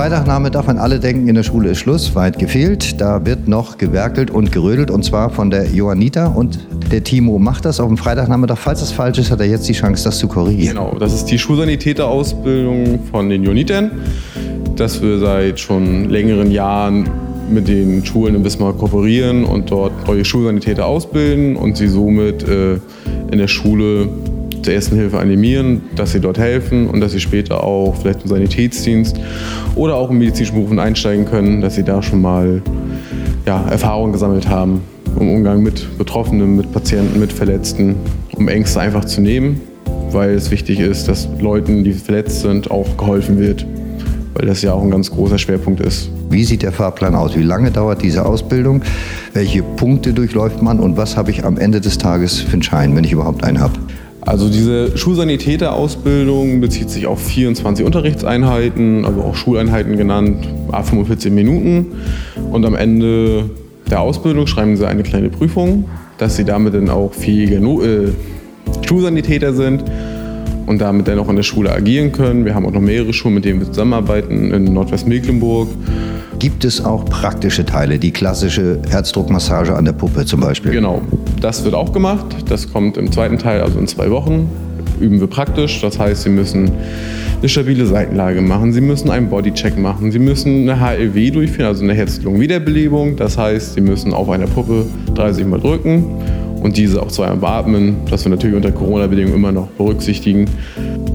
Freitagnachmittag, wenn alle denken, in der Schule ist Schluss, weit gefehlt. Da wird noch gewerkelt und gerödelt und zwar von der Joanita und der Timo macht das auf dem Freitagnachmittag. Falls es falsch ist, hat er jetzt die Chance, das zu korrigieren. Genau, das ist die Schulsanitäterausbildung von den Jonitern, dass wir seit schon längeren Jahren mit den Schulen in Wismar kooperieren und dort neue Schulsanitäter ausbilden und sie somit äh, in der Schule zur ersten Hilfe animieren, dass sie dort helfen und dass sie später auch vielleicht im Sanitätsdienst oder auch in medizinischen Berufen einsteigen können, dass sie da schon mal ja, Erfahrungen gesammelt haben im Umgang mit Betroffenen, mit Patienten, mit Verletzten, um Ängste einfach zu nehmen, weil es wichtig ist, dass Leuten, die verletzt sind, auch geholfen wird, weil das ja auch ein ganz großer Schwerpunkt ist. Wie sieht der Fahrplan aus? Wie lange dauert diese Ausbildung? Welche Punkte durchläuft man und was habe ich am Ende des Tages für einen Schein, wenn ich überhaupt einen habe? Also diese Schulsanitäterausbildung bezieht sich auf 24 Unterrichtseinheiten, also auch Schuleinheiten genannt, a 45 Minuten. Und am Ende der Ausbildung schreiben sie eine kleine Prüfung, dass sie damit dann auch fähige no äh, Schulsanitäter sind und damit dann auch in der Schule agieren können. Wir haben auch noch mehrere Schulen, mit denen wir zusammenarbeiten in Nordwestmecklenburg. Gibt es auch praktische Teile, die klassische Herzdruckmassage an der Puppe zum Beispiel? Genau, das wird auch gemacht. Das kommt im zweiten Teil, also in zwei Wochen. Üben wir praktisch. Das heißt, Sie müssen eine stabile Seitenlage machen. Sie müssen einen Bodycheck machen. Sie müssen eine HLW durchführen, also eine Herz-Lungen-Wiederbelebung. Das heißt, Sie müssen auf einer Puppe 30 Mal drücken und diese auch zweimal beatmen, das wir natürlich unter Corona-Bedingungen immer noch berücksichtigen,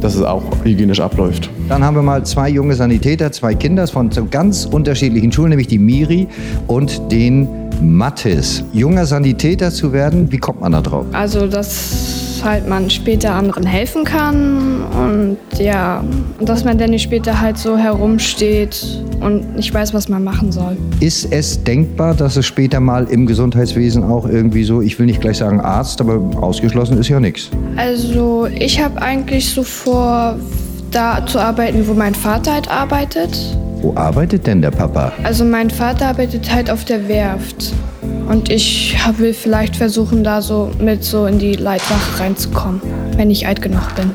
dass es auch hygienisch abläuft. Dann haben wir mal zwei junge Sanitäter, zwei Kinder von ganz unterschiedlichen Schulen, nämlich die Miri und den Mathis. Junger Sanitäter zu werden, wie kommt man da drauf? Also das halt man später anderen helfen kann und ja, dass man dann nicht später halt so herumsteht und nicht weiß, was man machen soll. Ist es denkbar, dass es später mal im Gesundheitswesen auch irgendwie so, ich will nicht gleich sagen Arzt, aber ausgeschlossen ist ja nichts? Also ich habe eigentlich so vor, da zu arbeiten, wo mein Vater halt arbeitet. Wo arbeitet denn der Papa? Also mein Vater arbeitet halt auf der Werft. Und ich will vielleicht versuchen, da so mit so in die Leitwache reinzukommen, wenn ich alt genug bin.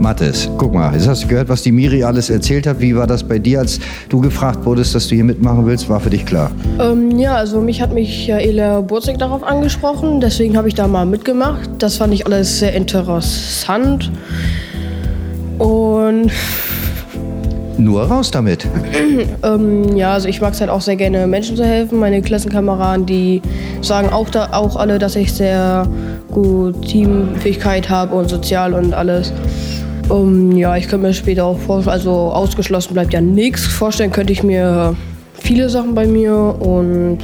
Mathis, guck mal, jetzt hast du gehört, was die Miri alles erzählt hat. Wie war das bei dir, als du gefragt wurdest, dass du hier mitmachen willst? War für dich klar? Ähm, ja, also mich hat Michaela Burzig darauf angesprochen, deswegen habe ich da mal mitgemacht. Das fand ich alles sehr interessant. Und nur raus damit. ähm, ja, also ich mag es halt auch sehr gerne, Menschen zu helfen. Meine Klassenkameraden, die sagen auch, da, auch alle, dass ich sehr gut Teamfähigkeit habe und sozial und alles. Um, ja, ich könnte mir später auch vorstellen, also ausgeschlossen bleibt ja nichts. Vorstellen könnte ich mir viele Sachen bei mir und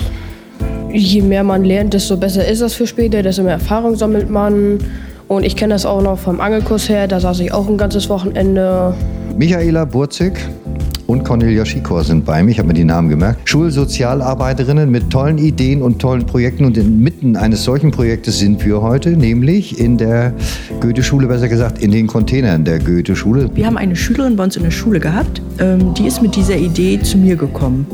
je mehr man lernt, desto besser ist das für später, desto mehr Erfahrung sammelt man. Und ich kenne das auch noch vom Angelkurs her, da saß ich auch ein ganzes Wochenende Michaela Burzig und Cornelia Schikor sind bei mir. Ich habe mir die Namen gemerkt. Schulsozialarbeiterinnen mit tollen Ideen und tollen Projekten. Und inmitten eines solchen Projektes sind wir heute, nämlich in der Goethe-Schule, besser gesagt in den Containern der Goethe-Schule. Wir haben eine Schülerin bei uns in der Schule gehabt, ähm, die ist mit dieser Idee zu mir gekommen.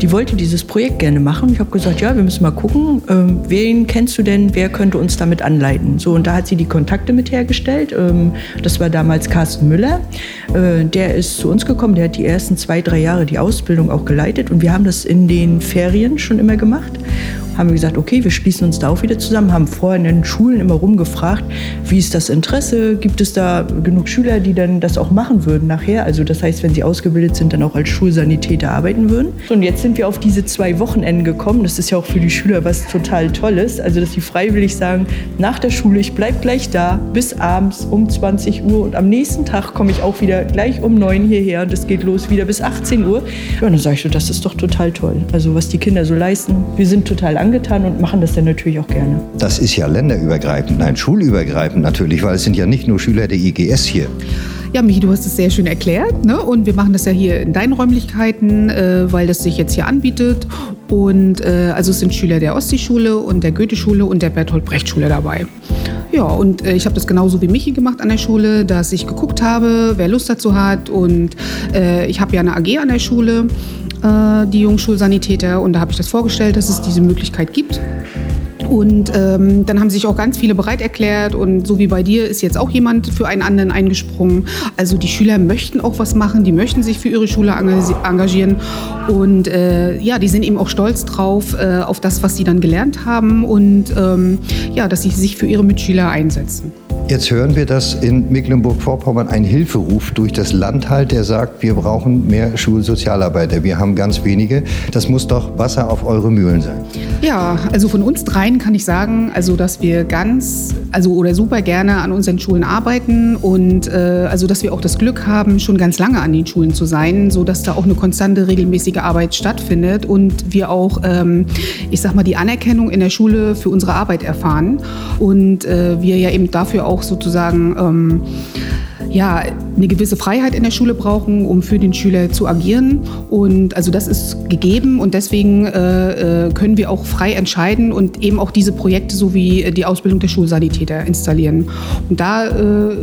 Die wollte dieses Projekt gerne machen. Ich habe gesagt, ja, wir müssen mal gucken, ähm, wen kennst du denn, wer könnte uns damit anleiten? So, und da hat sie die Kontakte mit hergestellt. Ähm, das war damals Carsten Müller. Äh, der ist zu uns gekommen, der hat die ersten zwei, drei Jahre die Ausbildung auch geleitet und wir haben das in den Ferien schon immer gemacht haben wir gesagt, okay, wir schließen uns da auch wieder zusammen, haben vorher in den Schulen immer rumgefragt, wie ist das Interesse, gibt es da genug Schüler, die dann das auch machen würden nachher, also das heißt, wenn sie ausgebildet sind, dann auch als Schulsanitäter arbeiten würden. Und jetzt sind wir auf diese zwei Wochenenden gekommen, das ist ja auch für die Schüler was total Tolles, also dass sie freiwillig sagen, nach der Schule, ich bleibe gleich da bis abends um 20 Uhr und am nächsten Tag komme ich auch wieder gleich um 9 hierher und es geht los wieder bis 18 Uhr. Ja, dann sage ich so, das ist doch total toll, also was die Kinder so leisten. Wir sind total angetan und machen das dann natürlich auch gerne. Das ist ja länderübergreifend, nein, schulübergreifend natürlich, weil es sind ja nicht nur Schüler der IGS hier. Ja, Michi, du hast es sehr schön erklärt. Ne? Und wir machen das ja hier in deinen Räumlichkeiten, äh, weil das sich jetzt hier anbietet. Und äh, also es sind Schüler der Ostseeschule und der Goethe-Schule und der Bertolt Brecht-Schule dabei. Ja, und äh, ich habe das genauso wie Michi gemacht an der Schule, dass ich geguckt habe, wer Lust dazu hat. Und äh, ich habe ja eine AG an der Schule äh, die Jungschulsanitäter. Und da habe ich das vorgestellt, dass es diese Möglichkeit gibt. Und ähm, dann haben sich auch ganz viele bereit erklärt und so wie bei dir ist jetzt auch jemand für einen anderen eingesprungen. Also die Schüler möchten auch was machen, die möchten sich für ihre Schule engagieren und äh, ja, die sind eben auch stolz drauf, äh, auf das, was sie dann gelernt haben und ähm, ja, dass sie sich für ihre Mitschüler einsetzen. Jetzt hören wir, dass in Mecklenburg-Vorpommern ein Hilferuf durch das Land halt, der sagt, wir brauchen mehr Schulsozialarbeiter. Wir haben ganz wenige. Das muss doch Wasser auf eure Mühlen sein. Ja, also von uns dreien kann ich sagen, also dass wir ganz, also oder super gerne an unseren Schulen arbeiten und äh, also dass wir auch das Glück haben, schon ganz lange an den Schulen zu sein, so dass da auch eine konstante, regelmäßige Arbeit stattfindet und wir auch, ähm, ich sag mal, die Anerkennung in der Schule für unsere Arbeit erfahren und äh, wir ja eben dafür auch auch sozusagen ähm, ja, eine gewisse Freiheit in der Schule brauchen, um für den Schüler zu agieren. Und also das ist gegeben und deswegen äh, äh können wir auch frei entscheiden und eben auch diese Projekte sowie die Ausbildung der Schulsanitäter installieren. Und da äh,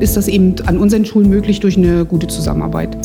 ist das eben an unseren Schulen möglich durch eine gute Zusammenarbeit.